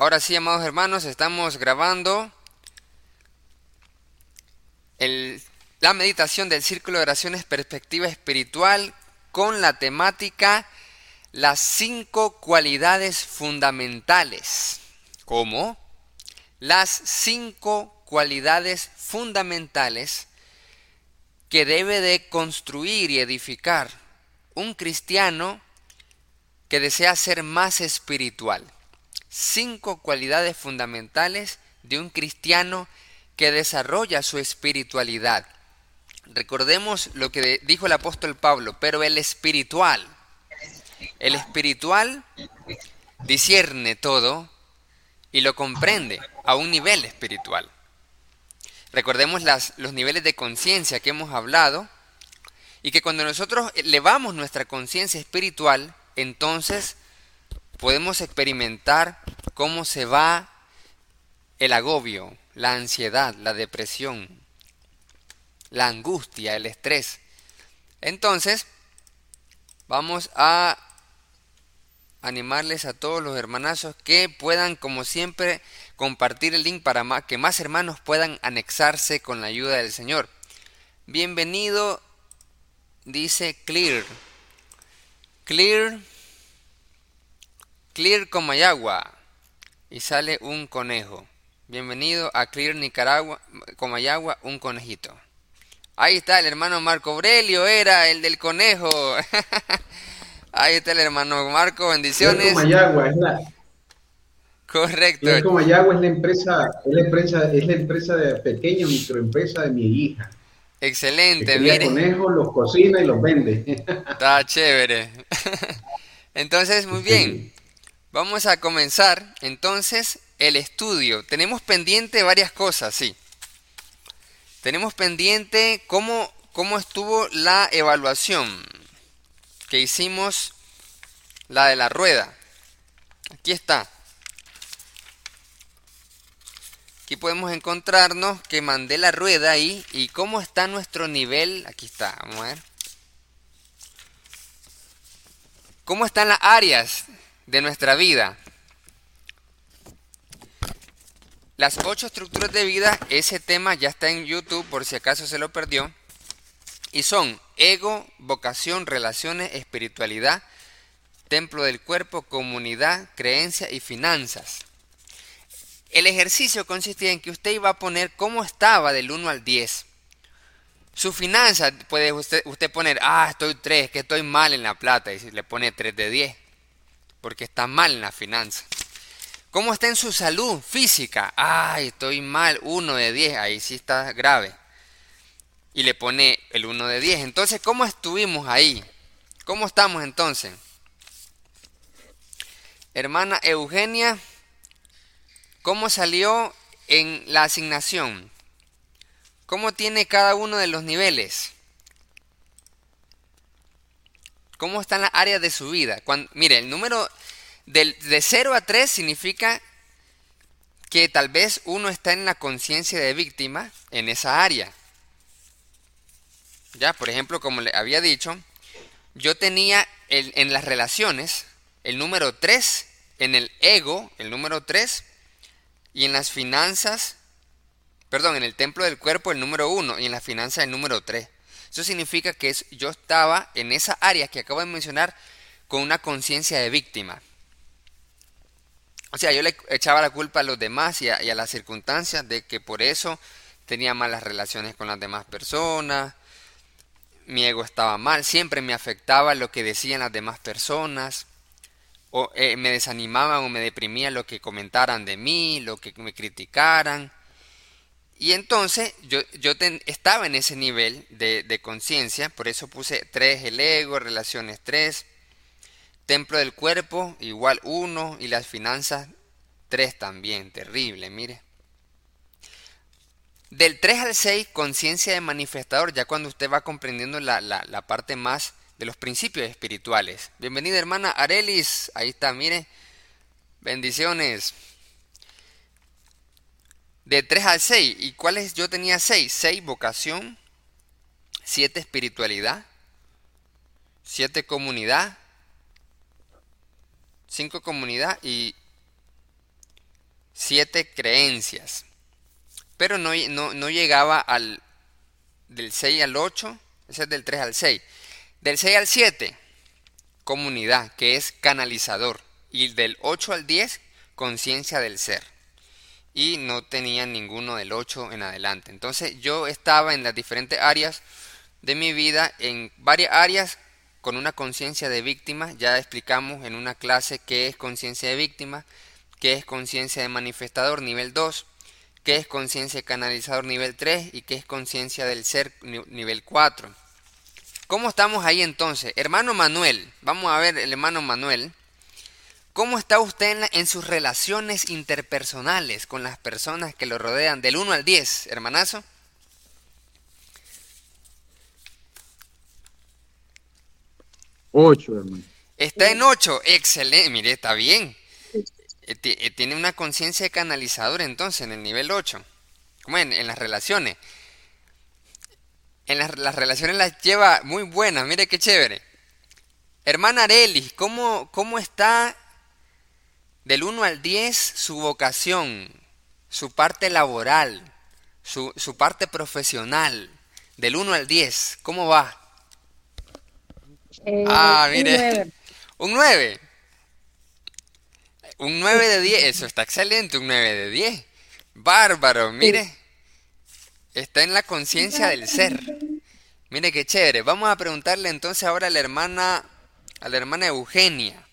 Ahora sí, amados hermanos, estamos grabando la meditación del Círculo de Oraciones Perspectiva Espiritual con la temática las cinco cualidades fundamentales. ¿Cómo? Las cinco cualidades fundamentales que debe de construir y edificar un cristiano que desea ser más espiritual cinco cualidades fundamentales de un cristiano que desarrolla su espiritualidad. Recordemos lo que dijo el apóstol Pablo, pero el espiritual, el espiritual discierne todo y lo comprende a un nivel espiritual. Recordemos las, los niveles de conciencia que hemos hablado y que cuando nosotros elevamos nuestra conciencia espiritual, entonces podemos experimentar cómo se va el agobio, la ansiedad, la depresión, la angustia, el estrés. Entonces, vamos a animarles a todos los hermanazos que puedan, como siempre, compartir el link para que más hermanos puedan anexarse con la ayuda del Señor. Bienvenido, dice Clear. Clear Clear Comayagua y sale un conejo. Bienvenido a Clear Nicaragua, Comayagua, un conejito. Ahí está el hermano Marco Aurelio, era el del conejo. Ahí está el hermano Marco, bendiciones. Comayagua es la Correcto. Clear Comayagua es la empresa, es la empresa, es la empresa de pequeña microempresa de mi hija. Excelente, mire. conejos, los cocina y los vende. Está chévere. Entonces, muy bien. Vamos a comenzar entonces el estudio. Tenemos pendiente varias cosas, sí. Tenemos pendiente cómo, cómo estuvo la evaluación que hicimos, la de la rueda. Aquí está. Aquí podemos encontrarnos que mandé la rueda ahí y cómo está nuestro nivel. Aquí está, vamos a ver. ¿Cómo están las áreas de nuestra vida. Las ocho estructuras de vida, ese tema ya está en YouTube por si acaso se lo perdió. Y son ego, vocación, relaciones, espiritualidad, templo del cuerpo, comunidad, creencia y finanzas. El ejercicio consistía en que usted iba a poner cómo estaba del 1 al 10. Su finanza puede usted, usted poner, ah, estoy 3, que estoy mal en la plata, y le pone 3 de 10 porque está mal en la finanza. ¿Cómo está en su salud física? Ay, estoy mal, 1 de 10, ahí sí está grave. Y le pone el 1 de 10. Entonces, ¿cómo estuvimos ahí? ¿Cómo estamos entonces? Hermana Eugenia, ¿cómo salió en la asignación? ¿Cómo tiene cada uno de los niveles? ¿Cómo están las áreas de su vida? mire, el número del, de 0 a 3 significa que tal vez uno está en la conciencia de víctima en esa área. Ya, por ejemplo, como le había dicho, yo tenía en las relaciones el número 3, en el ego el número 3, y en las finanzas, perdón, en el templo del cuerpo el número 1, y en las finanzas el número 3. Eso significa que yo estaba en esa área que acabo de mencionar con una conciencia de víctima. O sea, yo le echaba la culpa a los demás y a, y a, las circunstancias de que por eso tenía malas relaciones con las demás personas, mi ego estaba mal, siempre me afectaba lo que decían las demás personas, o eh, me desanimaban o me deprimía lo que comentaran de mí, lo que me criticaran. Y entonces yo, yo estaba en ese nivel de, de conciencia, por eso puse 3 el ego, relaciones 3, templo del cuerpo igual 1 y las finanzas 3 también, terrible, mire. Del 3 al 6, conciencia de manifestador, ya cuando usted va comprendiendo la, la, la parte más de los principios espirituales. Bienvenida hermana Arelis, ahí está, mire. Bendiciones de 3 al 6. ¿Y cuáles yo tenía 6? 6 vocación, 7 espiritualidad, 7 comunidad, 5 comunidad y siete creencias. Pero no, no, llegaba al del 6 al 8, ese es del 3 al 6. Del 6 al 7, comunidad, que es canalizador. Y del 8 al 10, conciencia del ser. Y no tenía ninguno del 8 en adelante. Entonces yo estaba en las diferentes áreas de mi vida, en varias áreas con una conciencia de víctima. Ya explicamos en una clase qué es conciencia de víctima qué es conciencia de manifestador nivel 2, qué es conciencia de canalizador nivel 3 y qué es conciencia del ser nivel 4. ¿Cómo estamos ahí entonces? Hermano Manuel, vamos a ver el hermano Manuel. ¿Cómo está usted en, sus relaciones interpersonales con las personas que lo rodean del 1 al 10, hermanazo? Ocho, hermano. Está en 8, excelente, mire, está bien. Eh, eh, tiene una conciencia de canalizador entonces en el nivel 8. Como en, las relaciones. En las, relaciones las lleva muy buenas, mire qué chévere. Hermana Areli, ¿cómo, ¿cómo está del 1 al 10 su vocación, su parte laboral, su, su parte profesional? Del 1 al 10, ¿cómo va? Eh, ah, mire. Un 9. Un 9 de 10, eso está excelente, un 9 de 10. Bárbaro, mire. Está en la conciencia del ser. Mire qué chévere. Vamos a preguntarle entonces ahora a la hermana, a la hermana Eugenia.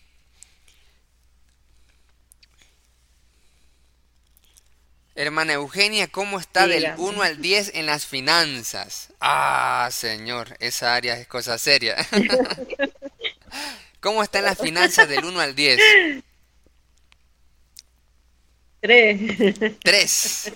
Hermana Eugenia, ¿cómo está del 1 al 10 en las finanzas? Ah, señor, esa área es cosa seria. ¿Cómo está en las finanzas del 1 al 10? Tres.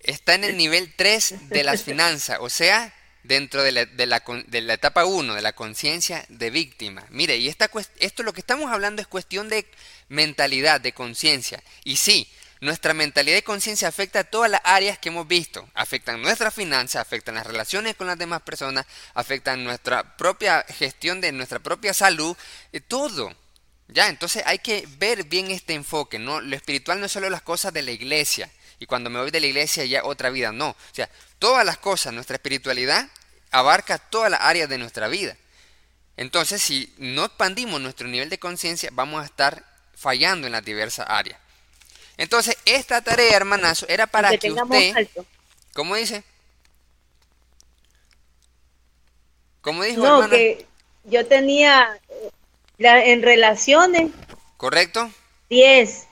Está en el nivel 3 de las finanzas, o sea, dentro de la, de la, de la etapa 1, de la conciencia de víctima. Mire, y esta, esto lo que estamos hablando es cuestión de mentalidad, de conciencia. Y sí, nuestra mentalidad y conciencia afecta a todas las áreas que hemos visto. Afectan nuestras finanzas, afectan las relaciones con las demás personas, afectan nuestra propia gestión de nuestra propia salud, eh, todo. Ya, entonces hay que ver bien este enfoque, ¿no? Lo espiritual no es solo las cosas de la iglesia, y cuando me voy de la iglesia ya otra vida, no. O sea, todas las cosas, nuestra espiritualidad abarca todas las áreas de nuestra vida. Entonces, si no expandimos nuestro nivel de conciencia, vamos a estar fallando en las diversas áreas. Entonces, esta tarea, hermanazo, era para que, usted... ¿Cómo dice? ¿Cómo dijo, no, que yo tenía en relaciones. ¿Correcto? 10.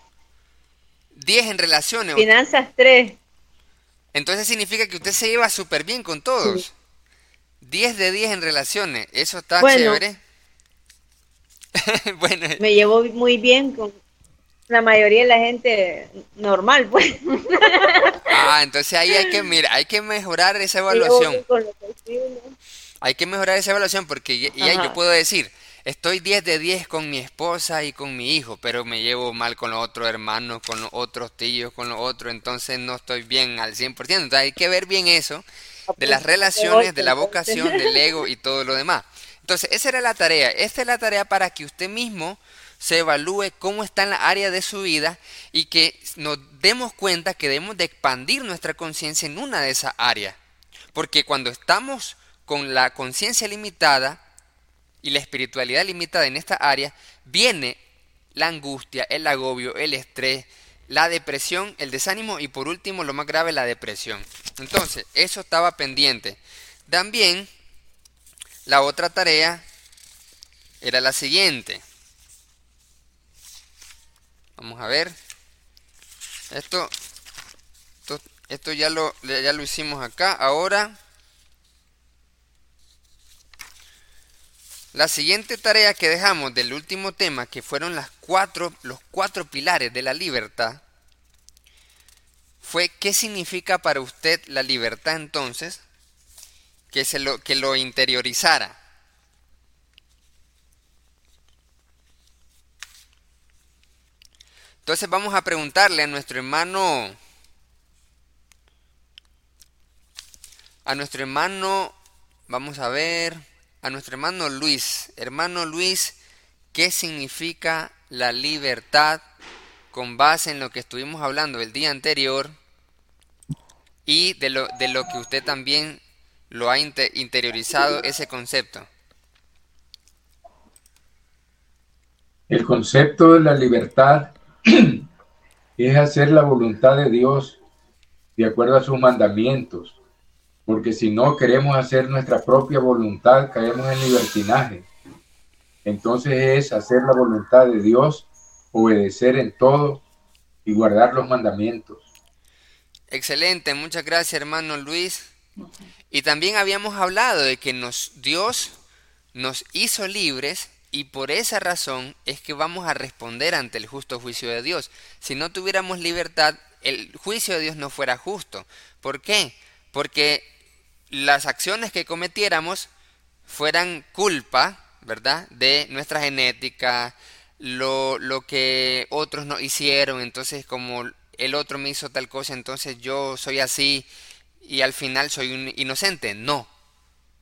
10 en relaciones. Finanzas 3. Entonces significa que usted se lleva súper bien con todos. 10 de 10 en relaciones. Eso está chévere. bueno. Me llevo muy bien con la mayoría de la gente normal, pues. ah, entonces ahí hay que, mira, hay que mejorar esa evaluación. Hay que mejorar esa evaluación porque ya yo puedo decir, Estoy 10 de 10 con mi esposa y con mi hijo, pero me llevo mal con los otros hermanos, con los otros tíos, con los otros, entonces no estoy bien al 100%. Entonces hay que ver bien eso, de las relaciones, de la vocación, del ego y todo lo demás. Entonces, esa era la tarea. Esta es la tarea para que usted mismo se evalúe cómo está en la área de su vida y que nos demos cuenta que debemos de expandir nuestra conciencia en una de esas áreas. Porque cuando estamos con la conciencia limitada, y la espiritualidad limitada en esta área, viene la angustia, el agobio, el estrés, la depresión, el desánimo y por último, lo más grave, la depresión. Entonces, eso estaba pendiente. También, la otra tarea era la siguiente. Vamos a ver. Esto, esto, esto ya, lo, ya lo hicimos acá. Ahora La siguiente tarea que dejamos del último tema, que fueron las cuatro, los cuatro pilares de la libertad, fue qué significa para usted la libertad entonces, que, se lo, que lo interiorizara. Entonces vamos a preguntarle a nuestro hermano, a nuestro hermano, vamos a ver, a nuestro hermano Luis. Hermano Luis, ¿qué significa la libertad con base en lo que estuvimos hablando el día anterior y de lo, de lo que usted también lo ha interiorizado ese concepto. El concepto de la libertad es hacer la voluntad de Dios de acuerdo a sus mandamientos, porque si no queremos hacer nuestra propia voluntad, caemos en libertinaje. Entonces es hacer la voluntad de Dios, obedecer en todo y guardar los mandamientos. Excelente, muchas gracias hermano Luis. Y también habíamos hablado de que nos, Dios nos hizo libres y por esa razón es que vamos a responder ante el justo juicio de Dios. Si no tuviéramos libertad, el juicio de Dios no fuera justo. ¿Por qué? Porque las acciones que cometiéramos fueran culpa, ¿verdad? De nuestra genética, lo, lo que otros no hicieron, entonces como el otro me hizo tal cosa, entonces yo soy así y al final soy un inocente. No,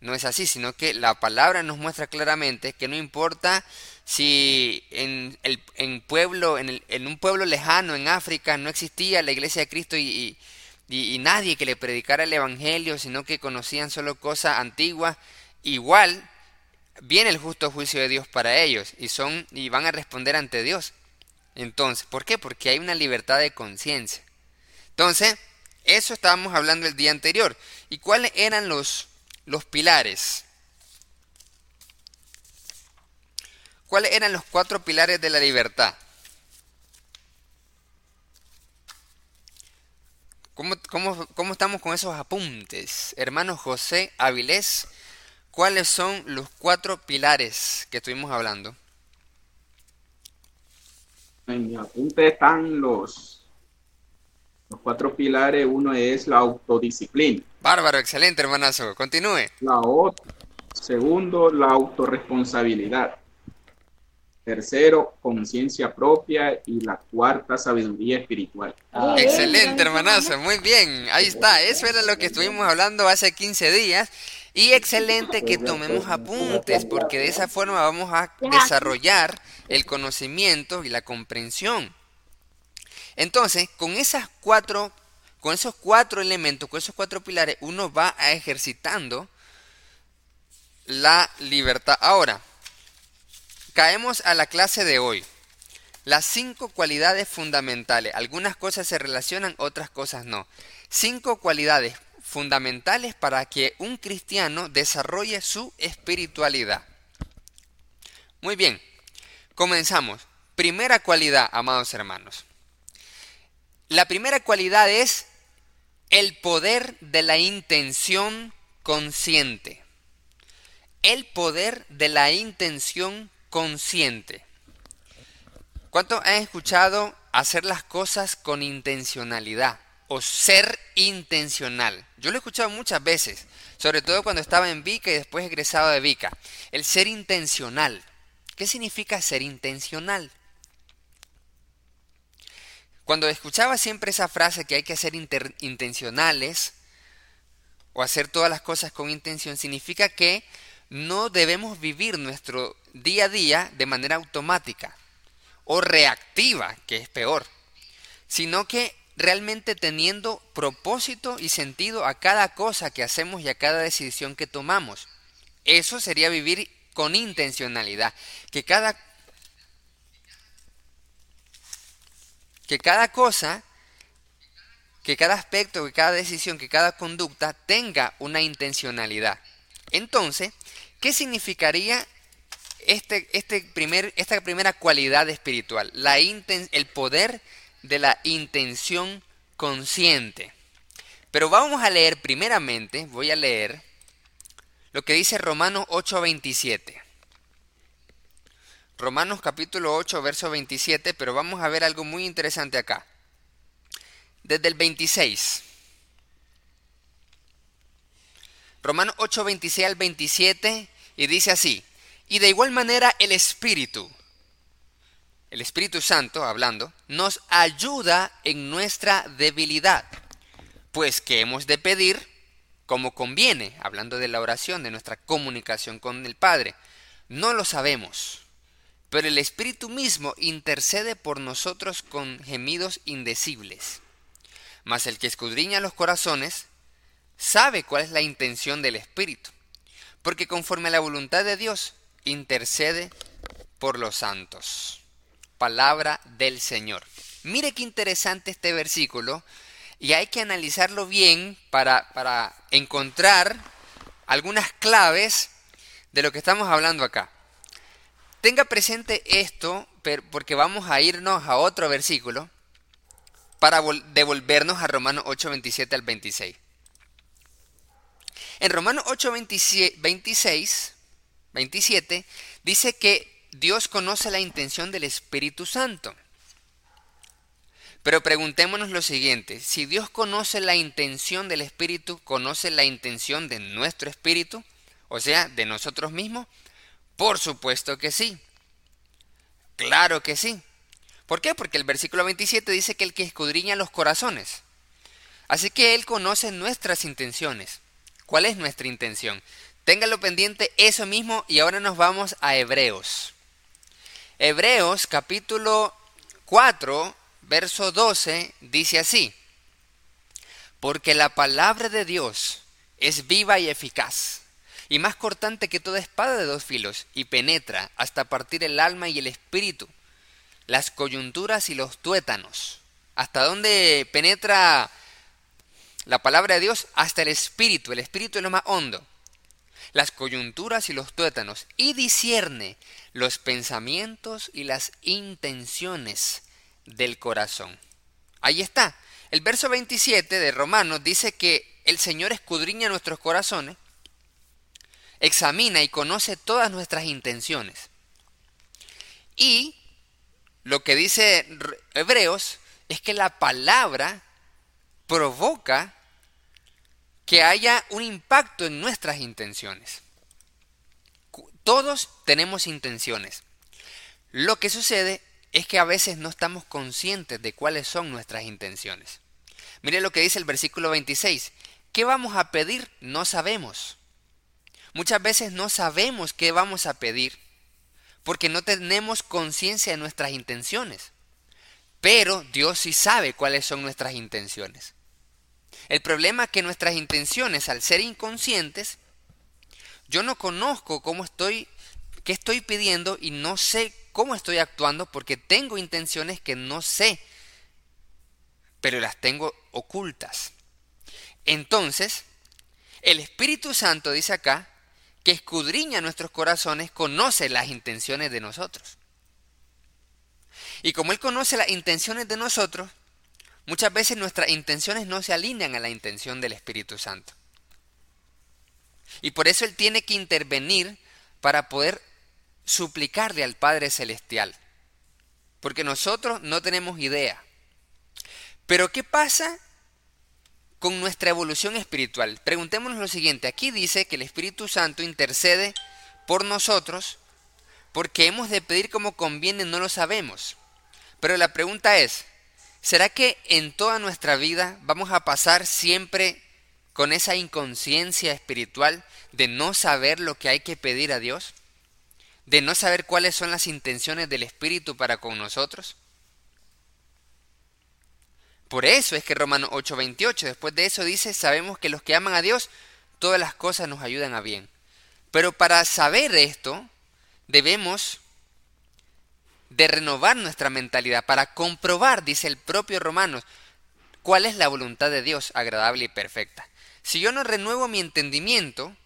no es así, sino que la palabra nos muestra claramente que no importa si en, el, en pueblo, en, el, en un pueblo lejano, en África, no existía la iglesia de Cristo y, y, nadie que le predicara el Evangelio, sino que conocían solo cosas antiguas, igual viene el justo juicio de Dios para ellos y, son, y van a responder ante Dios. Entonces, ¿por qué? Porque hay una libertad de conciencia. Entonces, eso estábamos hablando el día anterior. ¿Y cuáles eran los, los pilares? ¿Cuáles eran los cuatro pilares de la libertad? ¿Cómo, cómo estamos con esos apuntes? Hermano José Avilés, ¿cuáles son los cuatro pilares que estuvimos hablando? En mi apunte están los, los cuatro pilares. Uno es la autodisciplina. Bárbaro, excelente, hermanazo. Continúe. La otra. Segundo, la autorresponsabilidad. Tercero, conciencia propia. Y la cuarta, sabiduría espiritual. Ah. Excelente, hermanazo. Muy bien. Ahí está. Eso era lo que estuvimos hablando hace 15 días. Y excelente que tomemos apuntes, porque de esa forma vamos a desarrollar el conocimiento y la comprensión. Entonces, con esas cuatro, con esos cuatro elementos, con esos cuatro pilares, uno va a ejercitando la libertad. Ahora, caemos a la clase de hoy. Las cinco cualidades fundamentales. Algunas cosas se relacionan, otras cosas no. Cinco cualidades fundamentales para que un cristiano desarrolle su espiritualidad. Muy bien, comenzamos. Primera cualidad, amados hermanos. La primera cualidad es el poder de la intención consciente. El poder de la intención consciente. ¿Cuánto han escuchado hacer las cosas con intencionalidad? o ser intencional. Yo lo he escuchado muchas veces, sobre todo cuando estaba en Vica y después egresado de Vica. El ser intencional. ¿Qué significa ser intencional? Cuando escuchaba siempre esa frase que hay que ser intencionales o hacer todas las cosas con intención, significa que no debemos vivir nuestro día a día de manera automática o reactiva, que es peor, sino que realmente teniendo propósito y sentido a cada cosa que hacemos y a cada decisión que tomamos. Eso sería vivir con intencionalidad, que cada que cada cosa, que cada aspecto, que cada decisión, que cada conducta tenga una intencionalidad. Entonces, ¿qué significaría este, este primer, esta primera cualidad espiritual? La el poder de la intención consciente. Pero vamos a leer primeramente, voy a leer lo que dice Romanos 8:27. Romanos capítulo 8, verso 27, pero vamos a ver algo muy interesante acá. Desde el 26. Romanos 8, 26 al 27, y dice así, y de igual manera el Espíritu el Espíritu Santo, hablando, nos ayuda en nuestra debilidad. Pues que hemos de pedir como conviene, hablando de la oración, de nuestra comunicación con el Padre. No lo sabemos, pero el Espíritu mismo intercede por nosotros con gemidos indecibles. Mas el que escudriña los corazones sabe cuál es la intención del Espíritu, porque conforme a la voluntad de Dios intercede por los santos. Palabra del Señor. Mire qué interesante este versículo y hay que analizarlo bien para, para encontrar algunas claves de lo que estamos hablando acá. Tenga presente esto porque vamos a irnos a otro versículo para devolvernos a Romanos 8, 27 al 26. En Romanos 8, 26, 27 dice que Dios conoce la intención del Espíritu Santo. Pero preguntémonos lo siguiente, si Dios conoce la intención del Espíritu, ¿conoce la intención de nuestro Espíritu? O sea, de nosotros mismos. Por supuesto que sí. Claro que sí. ¿Por qué? Porque el versículo 27 dice que el que escudriña los corazones. Así que Él conoce nuestras intenciones. ¿Cuál es nuestra intención? Téngalo pendiente eso mismo y ahora nos vamos a Hebreos. Hebreos capítulo 4 verso 12 dice así, porque la palabra de Dios es viva y eficaz, y más cortante que toda espada de dos filos, y penetra hasta partir el alma y el espíritu, las coyunturas y los tuétanos. ¿Hasta dónde penetra la palabra de Dios? Hasta el espíritu, el espíritu es lo más hondo. Las coyunturas y los tuétanos, y discierne los pensamientos y las intenciones del corazón. Ahí está. El verso 27 de Romanos dice que el Señor escudriña nuestros corazones, examina y conoce todas nuestras intenciones. Y lo que dice Hebreos es que la palabra provoca que haya un impacto en nuestras intenciones. Todos tenemos intenciones. Lo que sucede es que a veces no estamos conscientes de cuáles son nuestras intenciones. Mire lo que dice el versículo 26. ¿Qué vamos a pedir? No sabemos. Muchas veces no sabemos qué vamos a pedir porque no tenemos conciencia de nuestras intenciones. Pero Dios sí sabe cuáles son nuestras intenciones. El problema es que nuestras intenciones, al ser inconscientes, yo no conozco cómo estoy, qué estoy pidiendo y no sé cómo estoy actuando porque tengo intenciones que no sé, pero las tengo ocultas. Entonces, el Espíritu Santo dice acá que escudriña nuestros corazones, conoce las intenciones de nosotros. Y como Él conoce las intenciones de nosotros, muchas veces nuestras intenciones no se alinean a la intención del Espíritu Santo. Y por eso Él tiene que intervenir para poder suplicarle al Padre Celestial. Porque nosotros no tenemos idea. Pero ¿qué pasa con nuestra evolución espiritual? Preguntémonos lo siguiente. Aquí dice que el Espíritu Santo intercede por nosotros porque hemos de pedir como conviene, no lo sabemos. Pero la pregunta es, ¿será que en toda nuestra vida vamos a pasar siempre con esa inconsciencia espiritual de no saber lo que hay que pedir a Dios? de no saber cuáles son las intenciones del Espíritu para con nosotros? Por eso es que Romanos 8:28, después de eso dice, sabemos que los que aman a Dios, todas las cosas nos ayudan a bien. Pero para saber esto, debemos de renovar nuestra mentalidad, para comprobar, dice el propio Romanos, cuál es la voluntad de Dios agradable y perfecta. Si yo no renuevo mi entendimiento,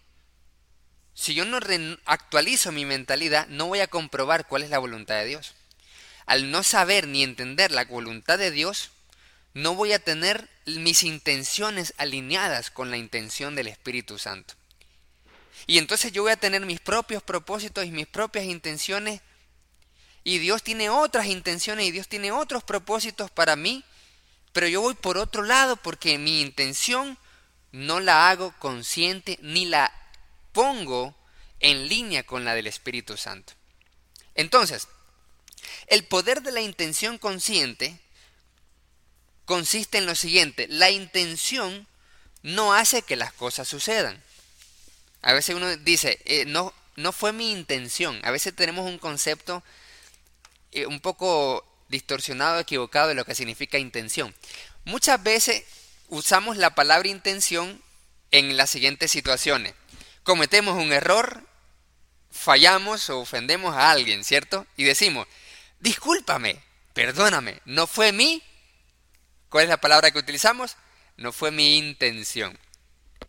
si yo no actualizo mi mentalidad, no voy a comprobar cuál es la voluntad de Dios. Al no saber ni entender la voluntad de Dios, no voy a tener mis intenciones alineadas con la intención del Espíritu Santo. Y entonces yo voy a tener mis propios propósitos y mis propias intenciones. Y Dios tiene otras intenciones y Dios tiene otros propósitos para mí. Pero yo voy por otro lado porque mi intención no la hago consciente ni la pongo en línea con la del Espíritu Santo. Entonces, el poder de la intención consciente consiste en lo siguiente, la intención no hace que las cosas sucedan. A veces uno dice, eh, no, no fue mi intención. A veces tenemos un concepto eh, un poco distorsionado, equivocado de lo que significa intención. Muchas veces usamos la palabra intención en las siguientes situaciones. Cometemos un error, fallamos o ofendemos a alguien, ¿cierto? Y decimos, discúlpame, perdóname, no fue mi... ¿Cuál es la palabra que utilizamos? No fue mi intención.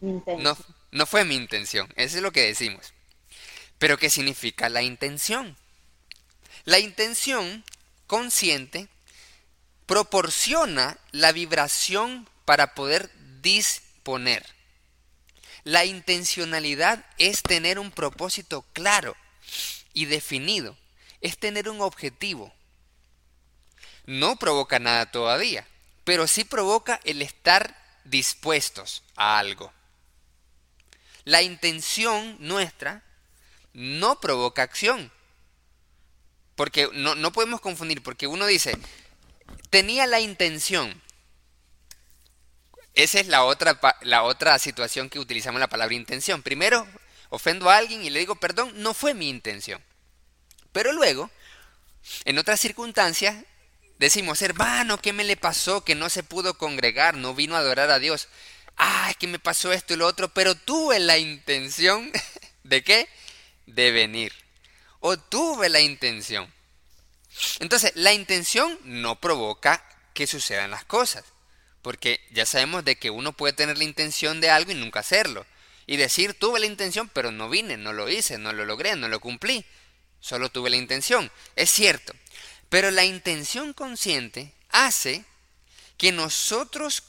No, no fue mi intención. Eso es lo que decimos. Pero ¿qué significa la intención? La intención consciente proporciona la vibración para poder disponer. La intencionalidad es tener un propósito claro y definido, es tener un objetivo. No provoca nada todavía, pero sí provoca el estar dispuestos a algo. La intención nuestra no provoca acción. Porque no, no podemos confundir, porque uno dice, tenía la intención. Esa es la otra, la otra situación que utilizamos la palabra intención. Primero, ofendo a alguien y le digo, perdón, no fue mi intención. Pero luego, en otras circunstancias, decimos, hermano, ¿qué me le pasó? Que no se pudo congregar, no vino a adorar a Dios. Es que me pasó esto y lo otro, pero tuve la intención de qué? De venir. O tuve la intención. Entonces, la intención no provoca que sucedan las cosas. Porque ya sabemos de que uno puede tener la intención de algo y nunca hacerlo. Y decir, tuve la intención, pero no vine, no lo hice, no lo logré, no lo cumplí. Solo tuve la intención. Es cierto. Pero la intención consciente hace que nosotros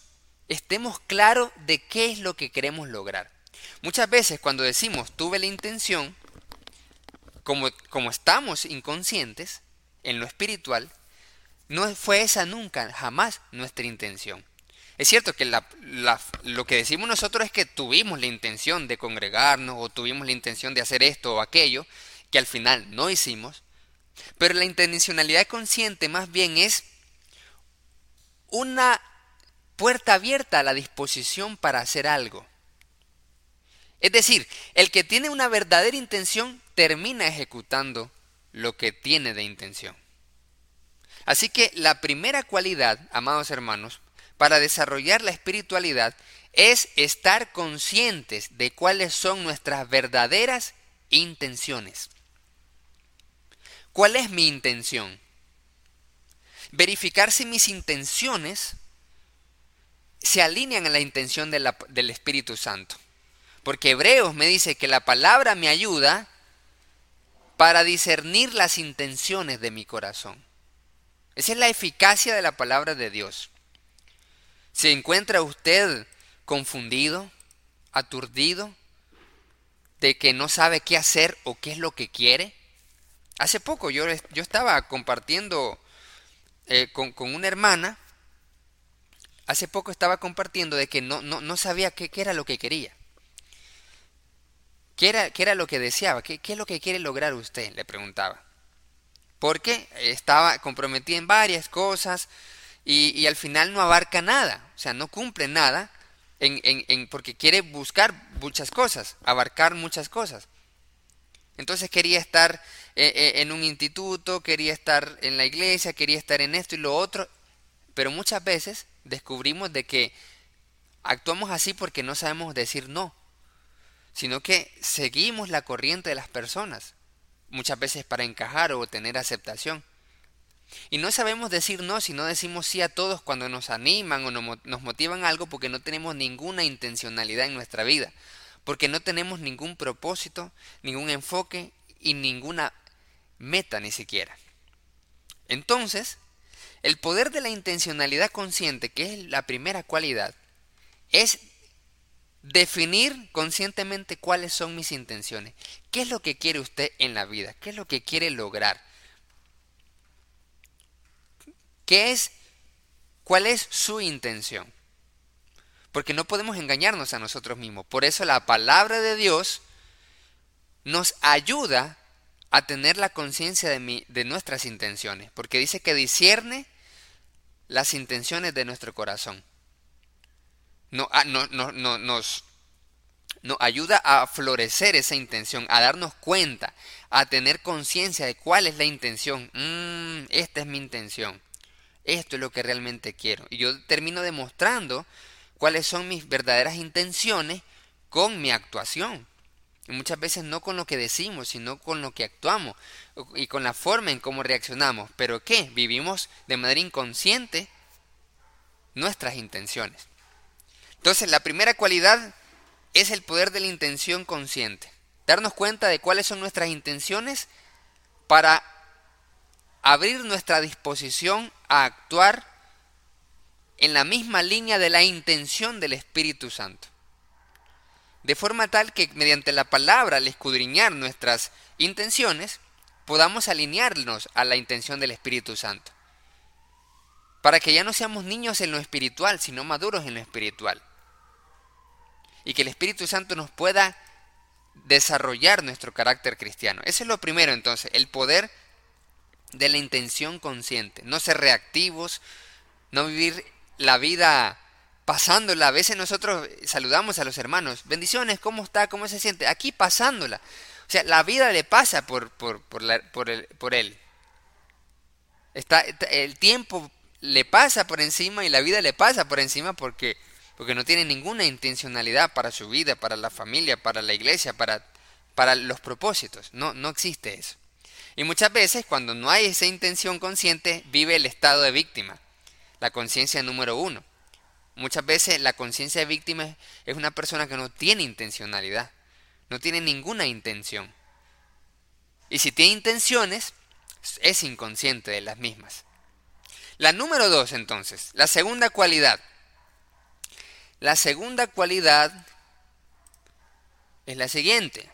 estemos claros de qué es lo que queremos lograr. Muchas veces cuando decimos tuve la intención, como, como estamos inconscientes en lo espiritual, no fue esa nunca, jamás nuestra intención. Es cierto que lo que decimos nosotros es que tuvimos la intención de congregarnos o tuvimos la intención de hacer esto o aquello, que al final no hicimos, pero la intencionalidad consciente más bien es una puerta abierta a la disposición para hacer algo. Es decir, el que tiene una verdadera intención termina ejecutando lo que tiene de intención. Así que la primera cualidad, amados hermanos, para desarrollar la espiritualidad es estar conscientes de cuáles son nuestras verdaderas intenciones. ¿Cuál es mi intención? Verificar si mis intenciones se alinean a la intención del Espíritu Santo. Porque Hebreos me dice que la palabra me ayuda para discernir las intenciones de mi corazón. Esa es la eficacia de la palabra de Dios. ¿Se encuentra usted confundido, aturdido, de que no sabe qué hacer o qué es lo que quiere? Hace poco yo, yo estaba compartiendo eh, con, una hermana, hace poco estaba compartiendo de que no, no, sabía qué, era lo que quería. ¿Qué era, qué era lo que deseaba? ¿Qué, ¿Qué es lo que quiere lograr usted? Le preguntaba. Porque estaba comprometida en varias cosas, y, al final no abarca nada, o sea, no cumple nada en, en, porque quiere buscar muchas cosas, abarcar muchas cosas. Entonces quería estar eh, eh, en un instituto, quería estar en la iglesia, quería estar en esto y lo otro, pero muchas veces descubrimos de que actuamos así porque no sabemos decir no, sino que seguimos la corriente de las personas, muchas veces para encajar o tener aceptación. Y no sabemos decir no si no decimos sí a todos cuando nos animan o nos motivan algo porque no tenemos ninguna intencionalidad en nuestra vida, porque no tenemos ningún propósito, ningún enfoque y ninguna meta ni siquiera. Entonces, el poder de la intencionalidad consciente, que es la primera cualidad, es definir conscientemente cuáles son mis intenciones. ¿Qué es lo que quiere usted en la vida? ¿Qué es lo que quiere lograr? ¿Qué es? ¿Cuál es su intención? Porque no podemos engañarnos a nosotros mismos. Por eso la palabra de Dios nos ayuda a tener la conciencia de, de nuestras intenciones. Porque dice que discierne las intenciones de nuestro corazón. No, ah, no, no, nos, nos ayuda a florecer esa intención, a darnos cuenta, a tener conciencia de cuál es la intención. Mm, esta es mi intención. Esto es lo que realmente quiero. Y yo termino demostrando cuáles son mis verdaderas intenciones con mi actuación. Y muchas veces no con lo que decimos, sino con lo que actuamos y con la forma en cómo reaccionamos. Pero ¿qué? Vivimos de manera inconsciente nuestras intenciones. Entonces, la primera cualidad es el poder de la intención consciente. Darnos cuenta de cuáles son nuestras intenciones para abrir nuestra disposición a actuar en la misma línea de la intención del Espíritu Santo. De forma tal que mediante la palabra, al escudriñar nuestras intenciones, podamos alinearnos a la intención del Espíritu Santo. Para que ya no seamos niños en lo espiritual, sino maduros en lo espiritual y que el Espíritu Santo nos pueda desarrollar nuestro carácter cristiano. Eso es lo primero entonces, el poder de la intención consciente, no ser reactivos, no vivir la vida pasándola. A veces nosotros saludamos a los hermanos, bendiciones, ¿cómo está? ¿Cómo se siente? Aquí pasándola. O sea, la vida le pasa por, por, por, el, por él. Está, el tiempo le pasa por encima y la vida le pasa por encima porque porque no tiene ninguna intencionalidad para su vida, para la familia, para la iglesia, para, para los propósitos. No, no existe eso. Y muchas veces cuando no hay esa intención consciente, vive el estado de víctima, la conciencia número uno. Muchas veces la conciencia de víctima es una persona que no tiene intencionalidad, no tiene ninguna intención. Y si tiene intenciones, es inconsciente de las mismas. La número dos entonces, la segunda cualidad la segunda cualidad es la siguiente.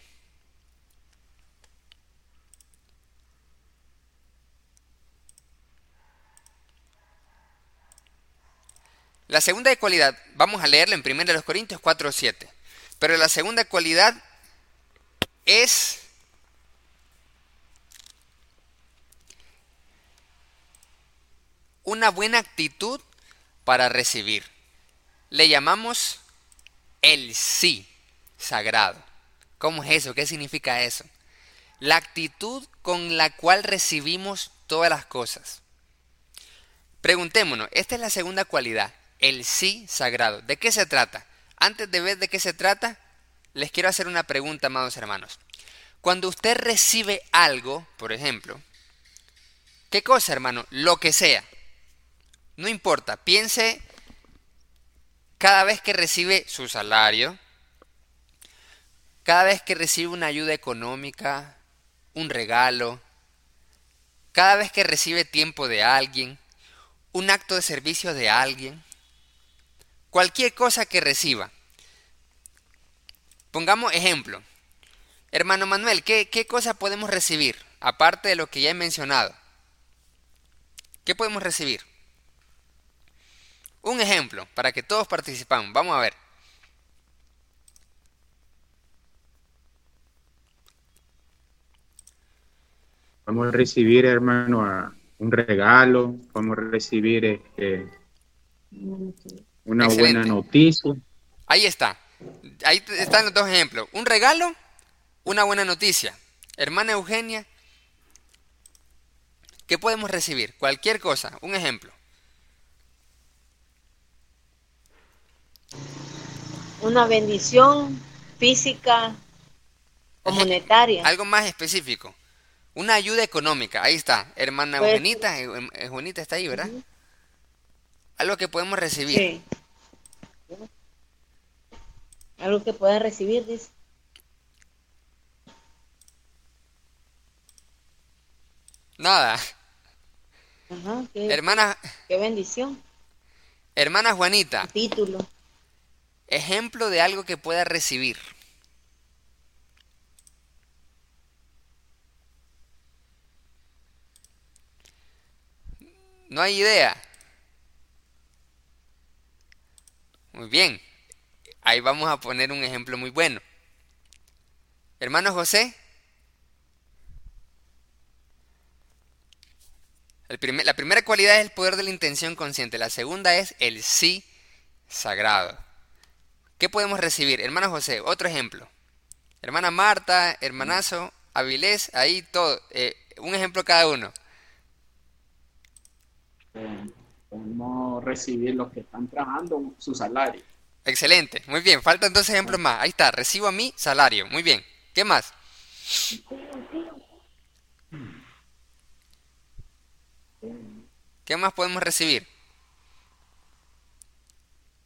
La segunda cualidad, vamos a leerla en 1 Corintios 4, 7. Pero la segunda cualidad es una buena actitud para recibir le llamamos el sí sagrado. ¿Cómo es eso? ¿Qué significa eso? La actitud con la cual recibimos todas las cosas. Preguntémonos, esta es la segunda cualidad, el sí sagrado. ¿De qué se trata? Antes de ver de qué se trata, les quiero hacer una pregunta, amados hermanos. Cuando usted recibe algo, por ejemplo, ¿qué cosa, hermano? Lo que sea. No importa, piense cada vez que recibe su salario, cada vez que recibe una ayuda económica, un regalo, cada vez que recibe tiempo de alguien, un acto de servicio de alguien, cualquier cosa que reciba. Pongamos ejemplo. Hermano Manuel, ¿qué, ¿qué, cosa podemos recibir? Aparte de lo que ya he mencionado. ¿Qué podemos recibir? Un ejemplo, para que todos participamos. Vamos a ver. Vamos a recibir, hermano, un regalo, vamos a recibir este, una buena noticia. Ahí está. Ahí están los dos ejemplos. Un regalo, una buena noticia. Hermana Eugenia, ¿qué podemos recibir? Cualquier cosa. Un ejemplo. una bendición física o monetaria. Algo más específico. Una ayuda económica. Ahí está. Hermana pues. Juanita está ahí, ¿verdad? Algo que podemos recibir. Sí. Algo que pueda recibir, dice. Nada. Ajá, qué, hermana. Qué bendición. Hermana Juanita. título. Ejemplo de algo que pueda recibir. No hay idea. Muy bien. Ahí vamos a poner un ejemplo muy bueno. Hermano José. la primera cualidad es el poder de la intención consciente. La segunda es el sí sagrado. ¿Qué podemos recibir? Hermano José, otro ejemplo. Hermana Marta, hermanazo, Avilés, ahí todo. eh, un ejemplo cada uno. Eh, podemos recibir los que están trabajando su salario. Excelente, muy bien. Faltan dos ejemplos más. Ahí está, recibo a mi salario. Muy bien. ¿Qué más? ¿Qué más podemos recibir?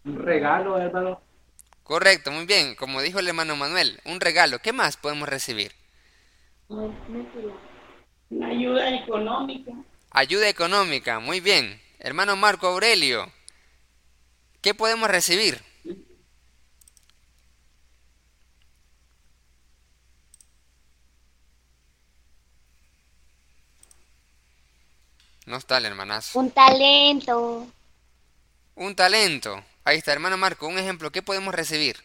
Un regalo, hermano. Correcto, muy bien. Como dijo el hermano Manuel, un regalo. ¿Qué más podemos recibir? Una ayuda económica. Ayuda económica, muy bien. Hermano Marco Aurelio, ¿qué podemos recibir? No está el hermanazo. Un talento. Un talento. Ahí está, hermano Marco, un ejemplo. ¿Qué podemos recibir?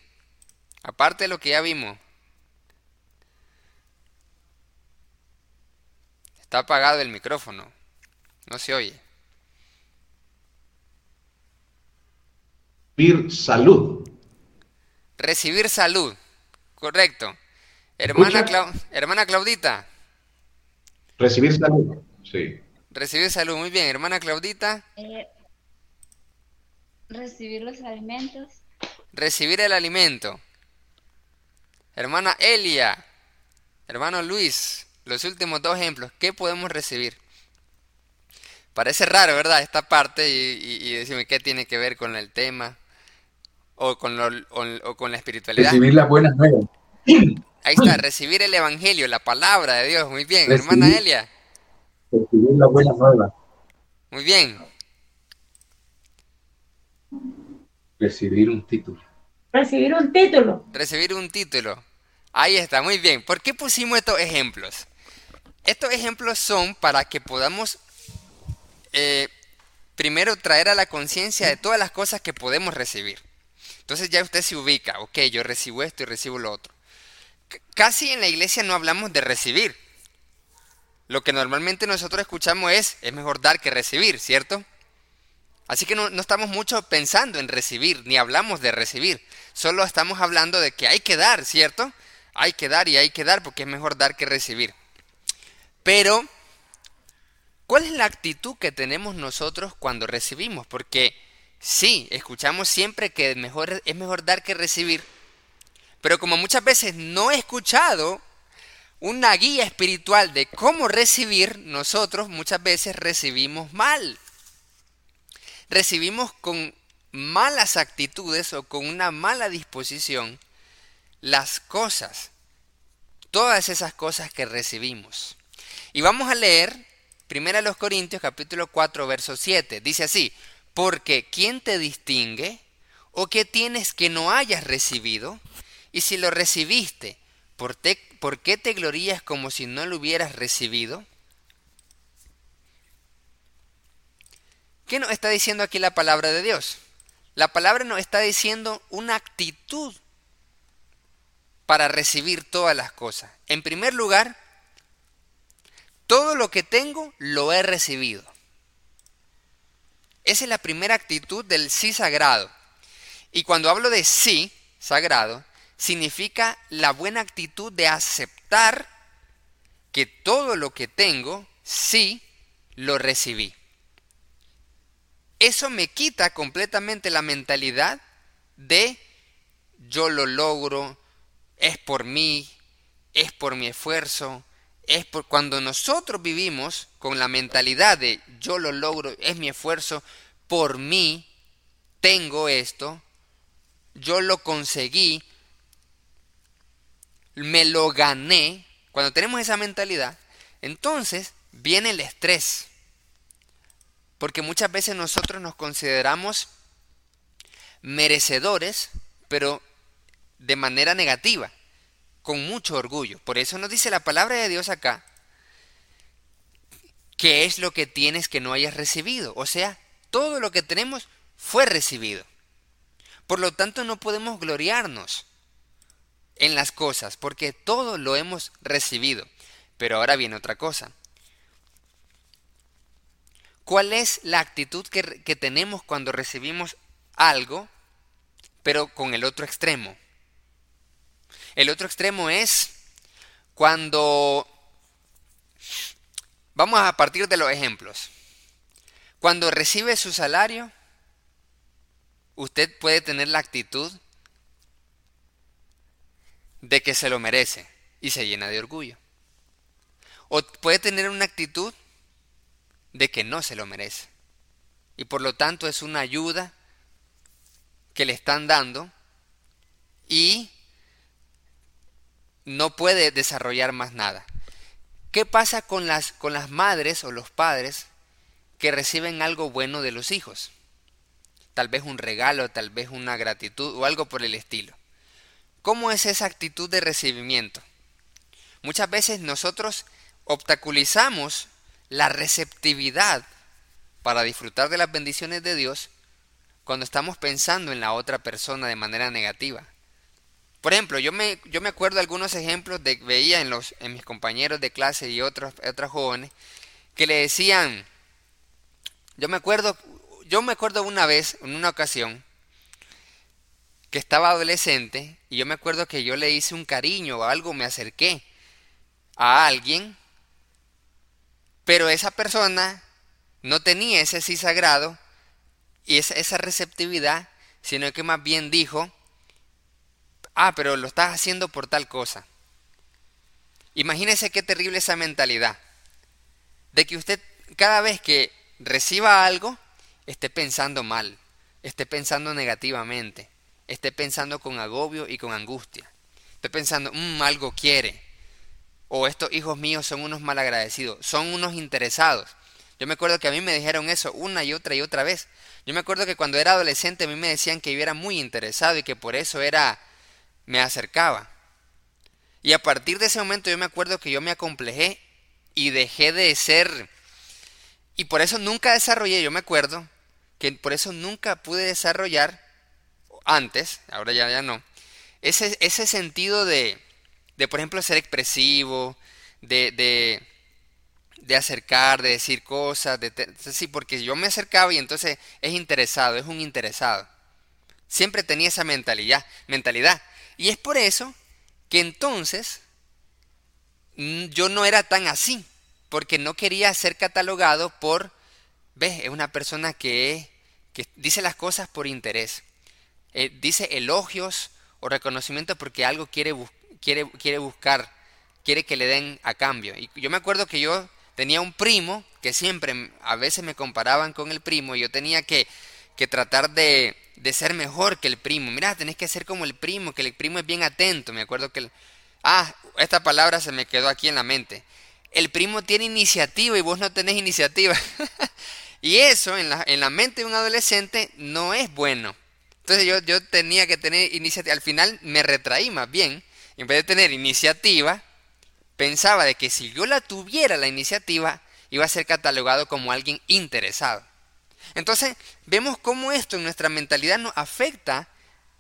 Aparte de lo que ya vimos. Está apagado el micrófono. No se oye. Recibir salud. Recibir salud. Correcto. Hermana, hermana Claudita. Recibir salud. Sí. Recibir salud. Muy bien. Hermana Claudita. Eh, recibir los alimentos. Recibir el alimento. Hermana Elia. Hermano Luis. Los últimos dos ejemplos. ¿Qué podemos recibir? Parece raro, ¿verdad? Esta parte y, y- y decirme qué tiene que ver con el tema o con, lo- o- o con la espiritualidad. Recibir las buenas nuevas. Ahí está, recibir el evangelio, la palabra de Dios. Muy bien, Recibir. hermana Elia. Recibir las buenas nuevas. Muy bien. Recibir un título. Recibir un título. Recibir un título. Ahí está, muy bien. ¿Por qué pusimos estos ejemplos? Estos ejemplos son para que podamos eh, primero traer a la conciencia de todas las cosas que podemos recibir. Entonces ya usted se ubica, ok, yo recibo esto y recibo lo otro. C- casi en la iglesia no hablamos de recibir. Lo que normalmente nosotros escuchamos es, es mejor dar que recibir, ¿cierto? Así que no, no estamos mucho pensando en recibir, ni hablamos de recibir. Solo estamos hablando de que hay que dar, ¿cierto? Hay que dar y hay que dar porque es mejor dar que recibir. Pero, ¿cuál es la actitud que tenemos nosotros cuando recibimos? Porque sí, escuchamos siempre que mejor, es mejor dar que recibir. Pero como muchas veces no he escuchado una guía espiritual de cómo recibir, nosotros muchas veces recibimos mal recibimos con malas actitudes o con una mala disposición las cosas, todas esas cosas que recibimos. Y vamos a leer 1 los Corintios capítulo 4 verso 7. Dice así, porque ¿quién te distingue? ¿O qué tienes que no hayas recibido? Y si lo recibiste, ¿por, te- ¿por qué te glorías como si no lo hubieras recibido? ¿Qué nos está diciendo aquí la palabra de Dios? La palabra nos está diciendo una actitud para recibir todas las cosas. En primer lugar, todo lo que tengo lo he recibido. Esa es la primera actitud del sí sagrado. Y cuando hablo de sí sagrado, significa la buena actitud de aceptar que todo lo que tengo, sí lo recibí. Eso me quita completamente la mentalidad de yo lo logro, es por mí, es por mi esfuerzo, es por cuando nosotros vivimos con la mentalidad de yo lo logro, es mi esfuerzo, por mí tengo esto, yo lo conseguí, me lo gané, cuando tenemos esa mentalidad, entonces viene el estrés. Porque muchas veces nosotros nos consideramos merecedores, pero de manera negativa, con mucho orgullo. Por eso nos dice la palabra de Dios acá, ¿qué es lo que tienes que no hayas recibido? O sea, todo lo que tenemos fue recibido. Por lo tanto, no podemos gloriarnos en las cosas, porque todo lo hemos recibido. Pero ahora viene otra cosa. ¿Cuál es la actitud que, que tenemos cuando recibimos algo, pero con el otro extremo. El otro extremo es cuando... Vamos a partir de los ejemplos. Cuando recibe su salario, usted puede tener la actitud de que se lo merece y se llena de orgullo. O puede tener una actitud de que no se lo merece. Y por lo tanto es una ayuda que le están dando y no puede desarrollar más nada. ¿Qué pasa con las, con las madres o los padres que reciben algo bueno de los hijos? Tal vez un regalo, tal vez una gratitud o algo por el estilo. ¿Cómo es esa actitud de recibimiento? Muchas veces nosotros obstaculizamos la receptividad para disfrutar de las bendiciones de Dios cuando estamos pensando en la otra persona de manera negativa. Por ejemplo, yo me, yo me acuerdo algunos ejemplos de veía en, los, en mis compañeros de clase y otros, otros jóvenes que le decían, yo me acuerdo, yo me acuerdo una vez, en una ocasión, que estaba adolescente y yo me acuerdo que yo le hice un cariño o algo, me acerqué a alguien, pero esa persona no tenía ese sí sagrado y esa, esa receptividad, sino que más bien dijo, ah, pero lo estás haciendo por tal cosa. Imagínese qué terrible esa mentalidad, de que usted cada vez que reciba algo, esté pensando mal, esté pensando negativamente, esté pensando con agobio y con angustia, esté pensando, mmm, algo quiere, o estos hijos míos son unos malagradecidos, son unos interesados. Yo me acuerdo que a mí me dijeron eso una y otra y otra vez. Yo me acuerdo que cuando era adolescente a mí me decían que yo era muy interesado y que por eso era me acercaba. Y a partir de ese momento yo me acuerdo que yo me acomplejé y dejé de ser y por eso nunca desarrollé, yo me acuerdo que por eso nunca pude desarrollar antes, ahora ya ya no, ese ese sentido de de por ejemplo ser expresivo, de, de acercar, de decir cosas, de sí, porque yo me acercaba y entonces es interesado, es un interesado. Siempre tenía esa mentalidad, mentalidad. Y es por eso que entonces mm, yo no era tan así, porque no quería ser catalogado por, ves, es una persona que, que dice las cosas por interés, eh, dice elogios o reconocimiento porque algo quiere, quiere, quiere buscar, quiere que le den a cambio. Y yo me acuerdo que yo tenía un primo que siempre a veces me comparaban con el primo y yo tenía que, que tratar de, de, ser mejor que el primo. Mira, tenés que ser como el primo, que el primo es bien atento. Me acuerdo que... El, ah, esta palabra se me quedó aquí en la mente. El primo tiene iniciativa y vos no tenés iniciativa. y eso en la, en la mente de un adolescente no es bueno. Entonces yo, yo tenía que tener iniciativa. Al final me retraí más bien. En vez de tener iniciativa, pensaba de que si yo la tuviera la iniciativa, iba a ser catalogado como alguien interesado. Entonces, vemos cómo esto en nuestra mentalidad nos afecta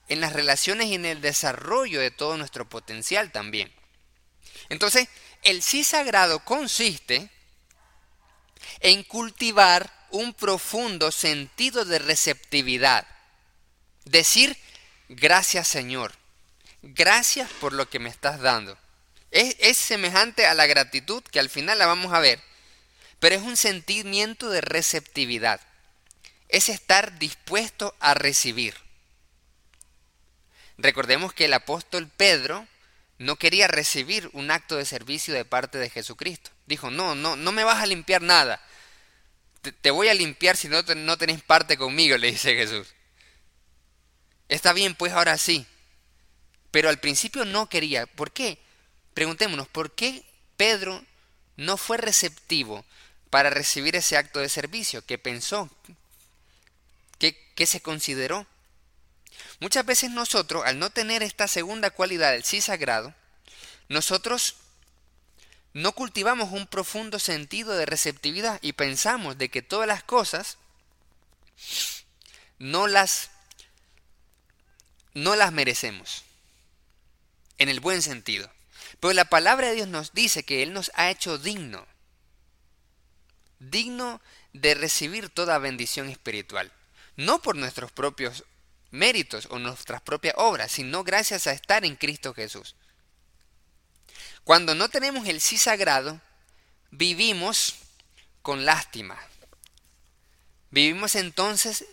en las relaciones y en el desarrollo de todo nuestro potencial también. Entonces, el sí sagrado consiste en cultivar un profundo sentido de receptividad. Decir, gracias Señor, gracias por lo que me estás dando. Es, semejante a la gratitud, que al final la vamos a ver, pero es un sentimiento de receptividad. Es estar dispuesto a recibir. Recordemos que el apóstol Pedro no quería recibir un acto de servicio de parte de Jesucristo. Dijo, no, no, no me vas a limpiar nada. Te, voy a limpiar si no, no tenés parte conmigo, le dice Jesús. Está bien, pues ahora sí. Pero al principio no quería. ¿Por qué? Preguntémonos, ¿por qué Pedro no fue receptivo para recibir ese acto de servicio? ¿Qué pensó? ¿Qué, qué se consideró? Muchas veces nosotros, al no tener esta segunda cualidad del sí sagrado, nosotros no cultivamos un profundo sentido de receptividad y pensamos de que todas las cosas no las no las merecemos en el buen sentido. Pero la palabra de Dios nos dice que Él nos ha hecho digno, digno de recibir toda bendición espiritual, no por nuestros propios méritos o nuestras propias obras, sino gracias a estar en Cristo Jesús. Cuando no tenemos el sí sagrado, vivimos con lástima. Vivimos entonces,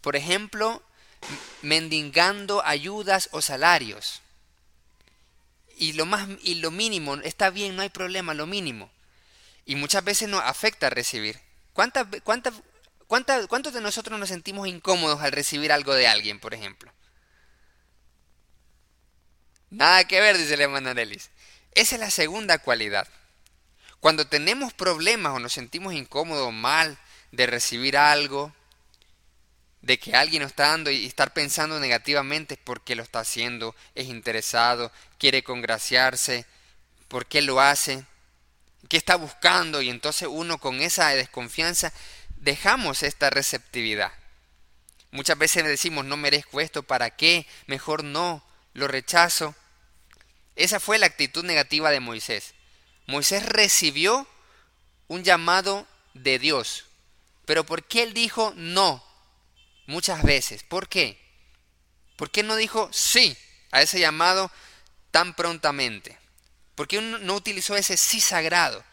por ejemplo, mendigando ayudas o salarios. Y lo más y lo mínimo, está bien, no hay problema, lo mínimo. Y muchas veces nos afecta recibir. ¿Cuántas, cuántas, cuántas, ¿Cuántos de nosotros nos sentimos incómodos al recibir algo de alguien, por ejemplo? Nada que ver, dice el hermano Arelis. Esa es la segunda cualidad. Cuando tenemos problemas o nos sentimos incómodos o mal de recibir algo, de que alguien nos está dando y estar pensando negativamente porque lo está haciendo, es interesado, quiere congraciarse, por qué lo hace, qué está buscando y entonces uno con esa desconfianza dejamos esta receptividad. Muchas veces decimos no merezco esto, ¿para qué? Mejor no, lo rechazo. Esa fue la actitud negativa de Moisés. Moisés recibió un llamado de Dios, pero ¿por qué él dijo no? Muchas veces. ¿Por qué? ¿Por qué no dijo sí a ese llamado tan prontamente? ¿Por qué no utilizó ese sí sagrado?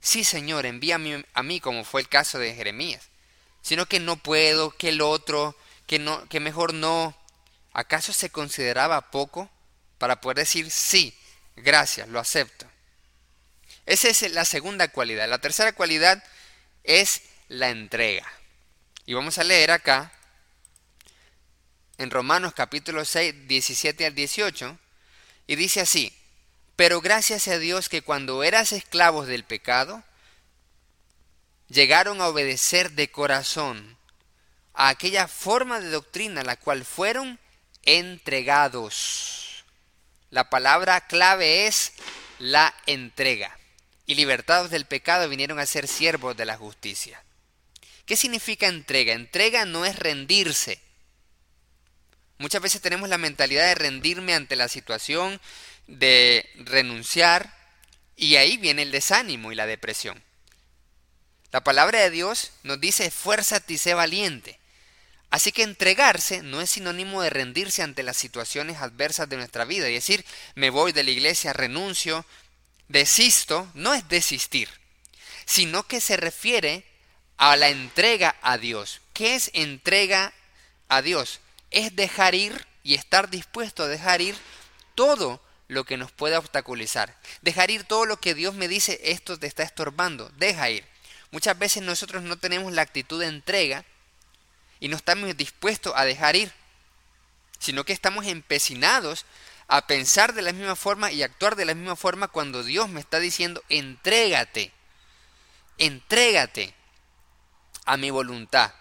Sí, Señor, envíame a mí, como fue el caso de Jeremías. Sino que no puedo, que el otro, que, no, que mejor no. ¿Acaso se consideraba poco para poder decir sí, gracias, lo acepto? Esa es la segunda cualidad. La tercera cualidad es la entrega. Y vamos a leer acá en Romanos capítulo 6, 17 al 18, y dice así, pero gracias a Dios que cuando eras esclavos del pecado, llegaron a obedecer de corazón a aquella forma de doctrina la cual fueron entregados. La palabra clave es la entrega. Y libertados del pecado vinieron a ser siervos de la justicia. ¿Qué significa entrega? Entrega no es rendirse, Muchas veces tenemos la mentalidad de rendirme ante la situación, de renunciar, y ahí viene el desánimo y la depresión. La palabra de Dios nos dice, esfuérzate y sé valiente. Así que entregarse no es sinónimo de rendirse ante las situaciones adversas de nuestra vida y decir, me voy de la iglesia, renuncio, desisto, no es desistir, sino que se refiere a la entrega a Dios. ¿Qué es entrega a Dios? es dejar ir y estar dispuesto a dejar ir todo lo que nos pueda obstaculizar. Dejar ir todo lo que Dios me dice, esto te está estorbando, deja ir. Muchas veces nosotros no tenemos la actitud de entrega y no estamos dispuestos a dejar ir, sino que estamos empecinados a pensar de la misma forma y actuar de la misma forma cuando Dios me está diciendo, entrégate, entrégate a mi voluntad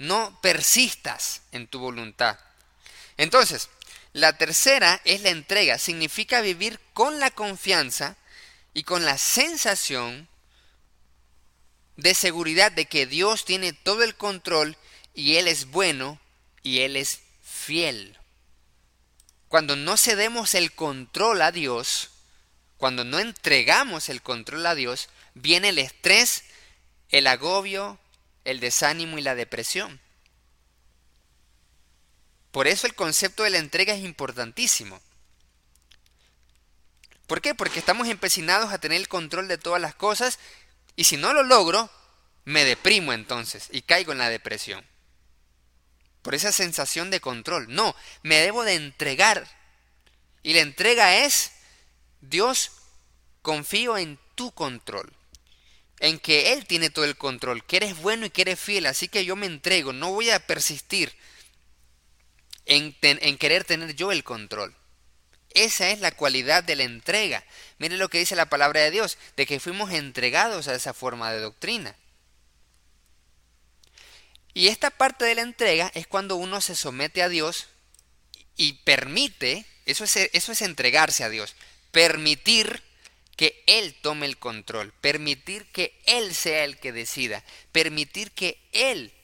no persistas en tu voluntad. Entonces, la tercera es la entrega. Significa vivir con la confianza y con la sensación de seguridad de que Dios tiene todo el control y Él es bueno y Él es fiel. Cuando no cedemos el control a Dios, cuando no entregamos el control a Dios, viene el estrés, el agobio, el desánimo y la depresión. Por eso el concepto de la entrega es importantísimo. ¿Por qué? Porque estamos empecinados a tener el control de todas las cosas y si no lo logro, me deprimo entonces y caigo en la depresión. Por esa sensación de control. No, me debo de entregar. Y la entrega es, Dios, confío en tu control en que Él tiene todo el control, que eres bueno y que eres fiel, así que yo me entrego, no voy a persistir en, querer tener yo el control. Esa es la cualidad de la entrega. Mire lo que dice la palabra de Dios, de que fuimos entregados a esa forma de doctrina. Y esta parte de la entrega es cuando uno se somete a Dios y permite, eso es, eso es entregarse a Dios, permitir que Él tome el control, permitir que Él sea el que decida, permitir que Él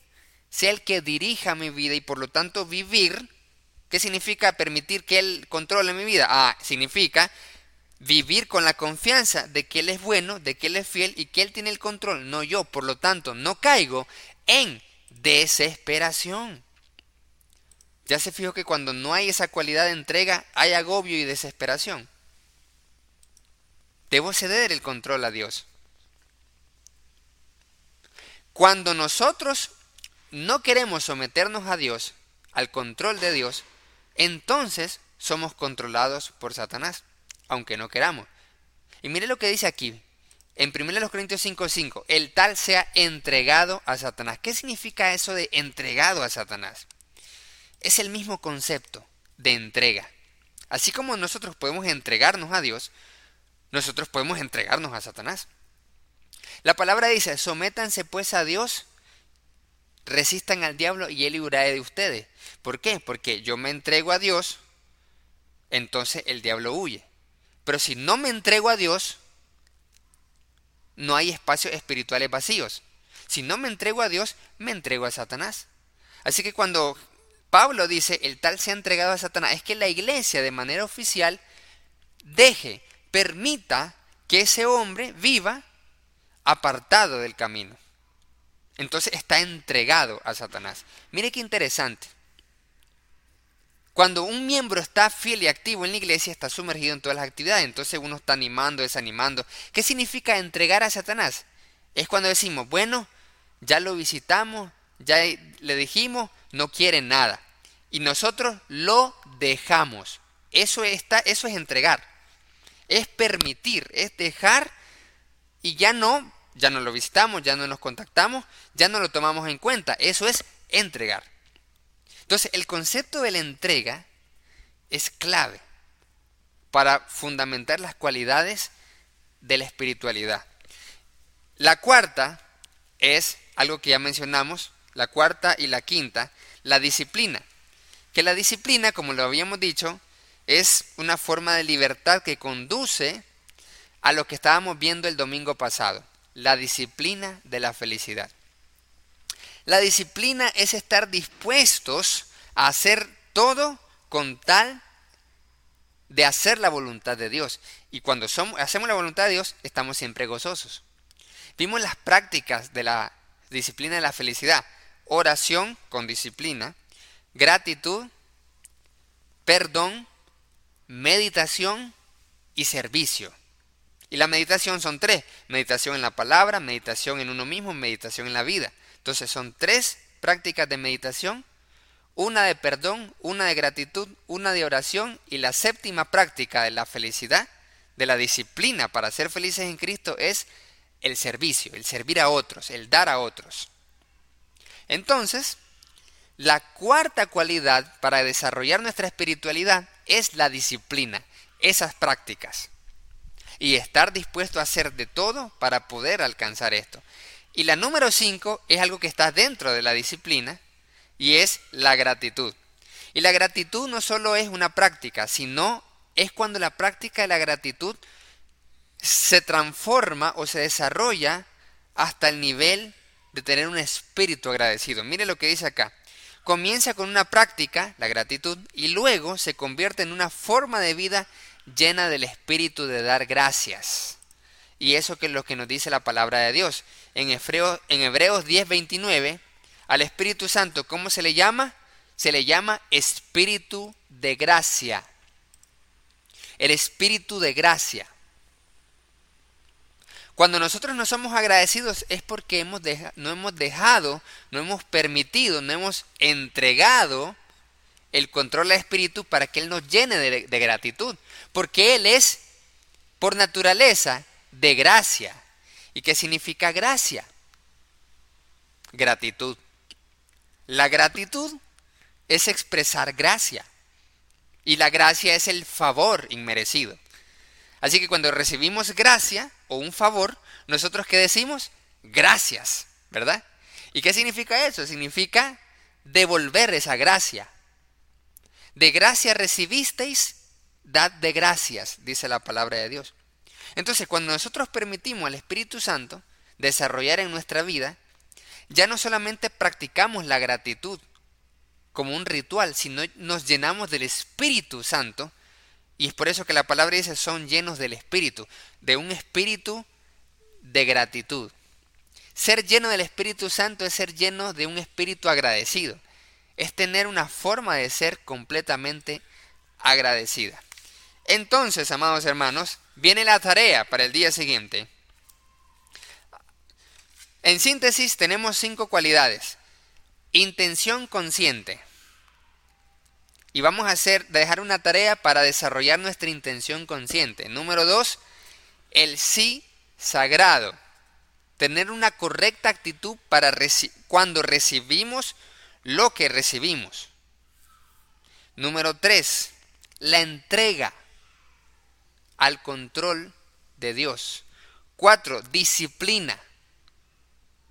sea el que dirija mi vida y por lo tanto vivir. ¿Qué significa permitir que Él controle mi vida? Ah, significa vivir con la confianza de que Él es bueno, de que Él es fiel y que Él tiene el control, no yo. Por lo tanto, no caigo en desesperación. Ya se fijó que cuando no hay esa cualidad de entrega, hay agobio y desesperación. Debo ceder el control a Dios. Cuando nosotros no queremos someternos a Dios, al control de Dios, entonces somos controlados por Satanás, aunque no queramos. Y mire lo que dice aquí, en 1 Corintios 5:5, el tal sea entregado a Satanás. ¿Qué significa eso de entregado a Satanás? Es el mismo concepto de entrega. Así como nosotros podemos entregarnos a Dios, nosotros podemos entregarnos a Satanás. La palabra dice, sométanse pues a Dios, resistan al diablo y él librará de ustedes. ¿Por qué? Porque yo me entrego a Dios, entonces el diablo huye. Pero si no me entrego a Dios, no hay espacios espirituales vacíos. Si no me entrego a Dios, me entrego a Satanás. Así que cuando Pablo dice el tal se ha entregado a Satanás, es que la iglesia de manera oficial deje, permita que ese hombre viva apartado del camino. Entonces está entregado a Satanás. Mire qué interesante. Cuando un miembro está fiel y activo en la iglesia, está sumergido en todas las actividades. Entonces uno está animando, desanimando. ¿Qué significa entregar a Satanás? Es cuando decimos, bueno, ya lo visitamos, ya le dijimos, no quiere nada. Y nosotros lo dejamos. Eso, está, eso es entregar. Es permitir, es dejar y ya no, ya no lo visitamos, ya no nos contactamos, ya no lo tomamos en cuenta. Eso es entregar. Entonces, el concepto de la entrega es clave para fundamentar las cualidades de la espiritualidad. La cuarta es algo que ya mencionamos, la cuarta y la quinta, la disciplina. Que la disciplina, como lo habíamos dicho, es una forma de libertad que conduce a lo que estábamos viendo el domingo pasado, la disciplina de la felicidad. La disciplina es estar dispuestos a hacer todo con tal de hacer la voluntad de Dios. Y cuando somos, hacemos la voluntad de Dios, estamos siempre gozosos. Vimos las prácticas de la disciplina de la felicidad. Oración con disciplina, gratitud, perdón, meditación y servicio. Y la meditación son tres. Meditación en la palabra, meditación en uno mismo, meditación en la vida. Entonces son tres prácticas de meditación, una de perdón, una de gratitud, una de oración y la séptima práctica de la felicidad, de la disciplina para ser felices en Cristo es el servicio, el servir a otros, el dar a otros. Entonces, la cuarta cualidad para desarrollar nuestra espiritualidad es la disciplina, esas prácticas. Y estar dispuesto a hacer de todo para poder alcanzar esto. Y la número 5 es algo que está dentro de la disciplina y es la gratitud. Y la gratitud no solo es una práctica, sino es cuando la práctica de la gratitud se transforma o se desarrolla hasta el nivel de tener un espíritu agradecido. Mire lo que dice acá. Comienza con una práctica, la gratitud, y luego se convierte en una forma de vida llena del espíritu de dar gracias. Y eso que es lo que nos dice la palabra de Dios. En, Hebreos, en Hebreos 10:29, al Espíritu Santo, ¿cómo se le llama? Se le llama Espíritu de gracia. El Espíritu de gracia. Cuando nosotros no somos agradecidos es porque hemos no hemos dejado, no hemos permitido, no hemos entregado el control al Espíritu para que Él nos llene de, de gratitud. Porque Él es, por naturaleza, de gracia. ¿Y qué significa gracia? Gratitud. La gratitud es expresar gracia. Y la gracia es el favor inmerecido. Así que cuando recibimos gracia o un favor, nosotros qué decimos? Gracias, ¿verdad? ¿Y qué significa eso? Significa devolver esa gracia. De gracia recibisteis, dad de gracias, dice la palabra de Dios. Entonces, cuando nosotros permitimos al Espíritu Santo desarrollar en nuestra vida, ya no solamente practicamos la gratitud como un ritual, sino nos llenamos del Espíritu Santo, y es por eso que la palabra dice son llenos del Espíritu, de un espíritu de gratitud. Ser lleno del Espíritu Santo es ser lleno de un espíritu agradecido. es tener una forma de ser completamente agradecida. Entonces, amados hermanos, viene la tarea para el día siguiente. En síntesis, tenemos cinco cualidades. Intención consciente. Y vamos a hacer, dejar una tarea para desarrollar nuestra intención consciente. Número dos, el sí sagrado. Tener una correcta actitud para cuando recibimos lo que recibimos. Número tres, la entrega al control de Dios. Cuatro, disciplina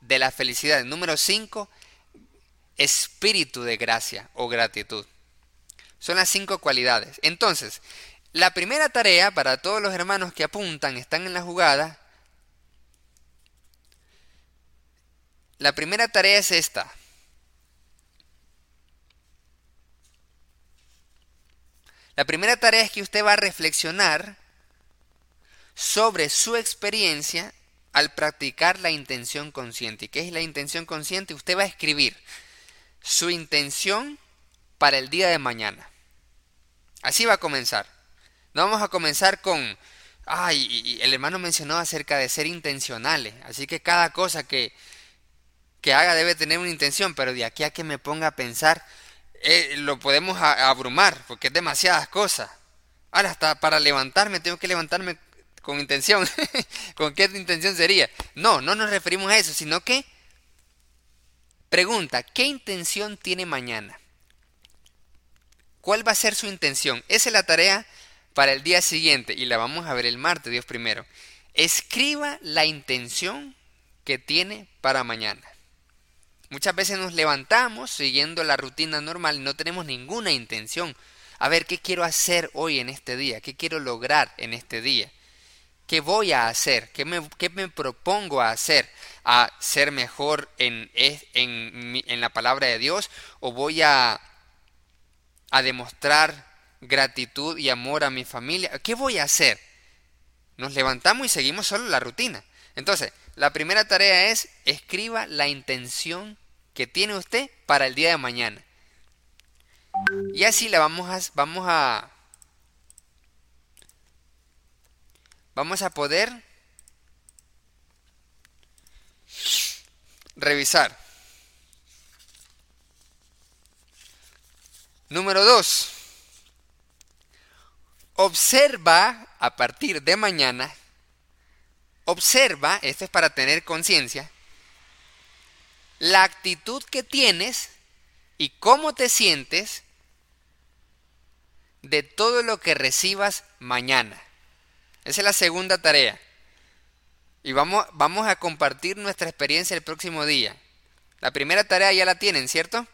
de la felicidad. Número cinco, espíritu de gracia o gratitud. Son las cinco cualidades. Entonces, la primera tarea para todos los hermanos que apuntan, están en la jugada. La primera tarea es esta. La primera tarea es que usted va a reflexionar sobre su experiencia al practicar la intención consciente. ¿Y qué es la intención consciente? Usted va a escribir su intención para el día de mañana. Así va a comenzar. No vamos a comenzar con, ay, el hermano mencionó acerca de ser intencionales, así que cada cosa que, que haga debe tener una intención, pero de aquí a que me ponga a pensar, eh, lo podemos abrumar, porque es demasiadas cosas. Ahora, hasta para levantarme, tengo que levantarme con intención. ¿Con qué intención sería? No, no nos referimos a eso, sino que pregunta, ¿qué intención tiene mañana? ¿Cuál va a ser su intención? Esa es la tarea para el día siguiente y la vamos a ver el martes, Dios primero. Escriba la intención que tiene para mañana. Muchas veces nos levantamos siguiendo la rutina normal y no tenemos ninguna intención. A ver, ¿qué quiero hacer hoy en este día? ¿Qué quiero lograr en este día? ¿Qué voy a hacer? ¿Qué me, me propongo a hacer? ¿A ser mejor en, en, en, la palabra de Dios? ¿O voy a, a demostrar gratitud y amor a mi familia? ¿Qué voy a hacer? Nos levantamos y seguimos solo la rutina. Entonces, la primera tarea es escriba la intención que tiene usted para el día de mañana. Y así la vamos a, vamos a vamos a poder revisar. Número 2. Observa a partir de mañana Observa, esto es para tener conciencia, la actitud que tienes y cómo te sientes de todo lo que recibas mañana. Esa es la segunda tarea. Y vamos, vamos a compartir nuestra experiencia el próximo día. La primera tarea ya la tienen, ¿cierto?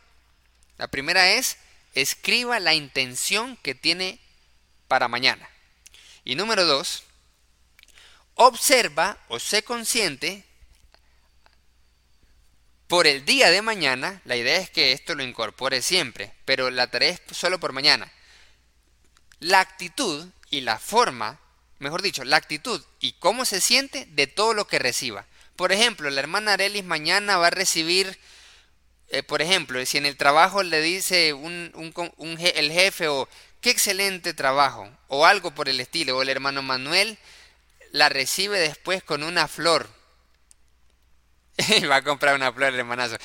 La primera es, escriba la intención que tiene para mañana. Y número dos, observa o sé consciente por el día de mañana, la idea es que esto lo incorpore siempre, pero la tarea es solo por mañana. La actitud y la forma, mejor dicho, la actitud y cómo se siente de todo lo que reciba. Por ejemplo, la hermana Arelis mañana va a recibir, eh, por ejemplo, si en el trabajo le dice un, el jefe o qué excelente trabajo, o algo por el estilo, o el hermano Manuel la recibe después con una flor. va a comprar una flor, hermanazo.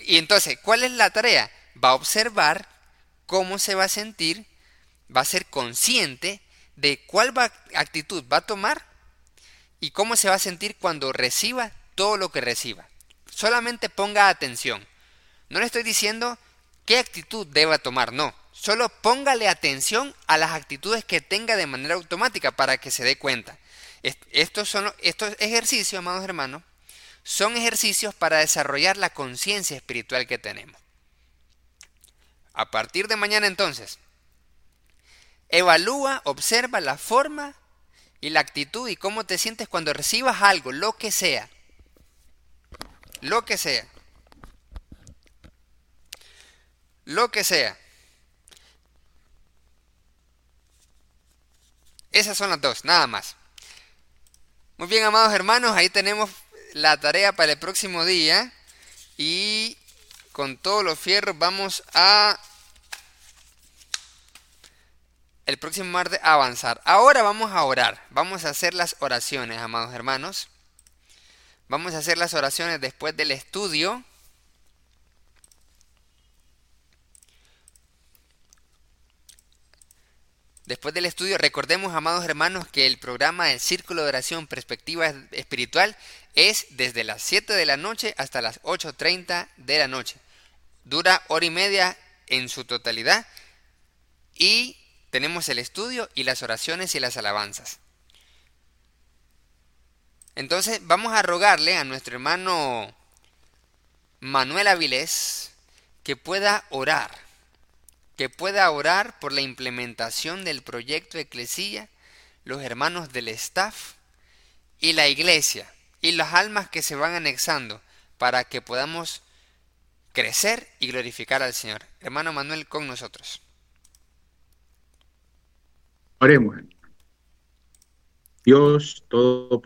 Y entonces, ¿cuál es la tarea? Va a observar cómo se va a sentir, va a ser consciente de cuál actitud va a tomar y cómo se va a sentir cuando reciba todo lo que reciba. Solamente ponga atención. No le estoy diciendo qué actitud deba tomar, no. Solo póngale atención a las actitudes que tenga de manera automática para que se dé cuenta. Estos, son, estos ejercicios, amados hermanos, son ejercicios para desarrollar la conciencia espiritual que tenemos. A partir de mañana entonces, evalúa, observa la forma y la actitud y cómo te sientes cuando recibas algo, lo que sea. Lo que sea. Lo que sea. Esas son las dos, nada más. Muy bien, amados hermanos, ahí tenemos la tarea para el próximo día. Y con todos los fierros. Vamos a el próximo martes avanzar. Ahora vamos a orar. Vamos a hacer las oraciones, amados hermanos. Vamos a hacer las oraciones después del estudio. Después del estudio, recordemos, amados hermanos, que el programa del Círculo de Oración Perspectiva Espiritual es desde las 7 de la noche hasta las 8.30 de la noche. Dura hora y media en su totalidad y tenemos el estudio y las oraciones y las alabanzas. Entonces vamos a rogarle a nuestro hermano Manuel Avilés que pueda orar que pueda orar por la implementación del proyecto Eclesía, los hermanos del staff y la iglesia y las almas que se van anexando para que podamos crecer y glorificar al Señor. Hermano Manuel, con nosotros. Oremos. Dios Todopoderoso.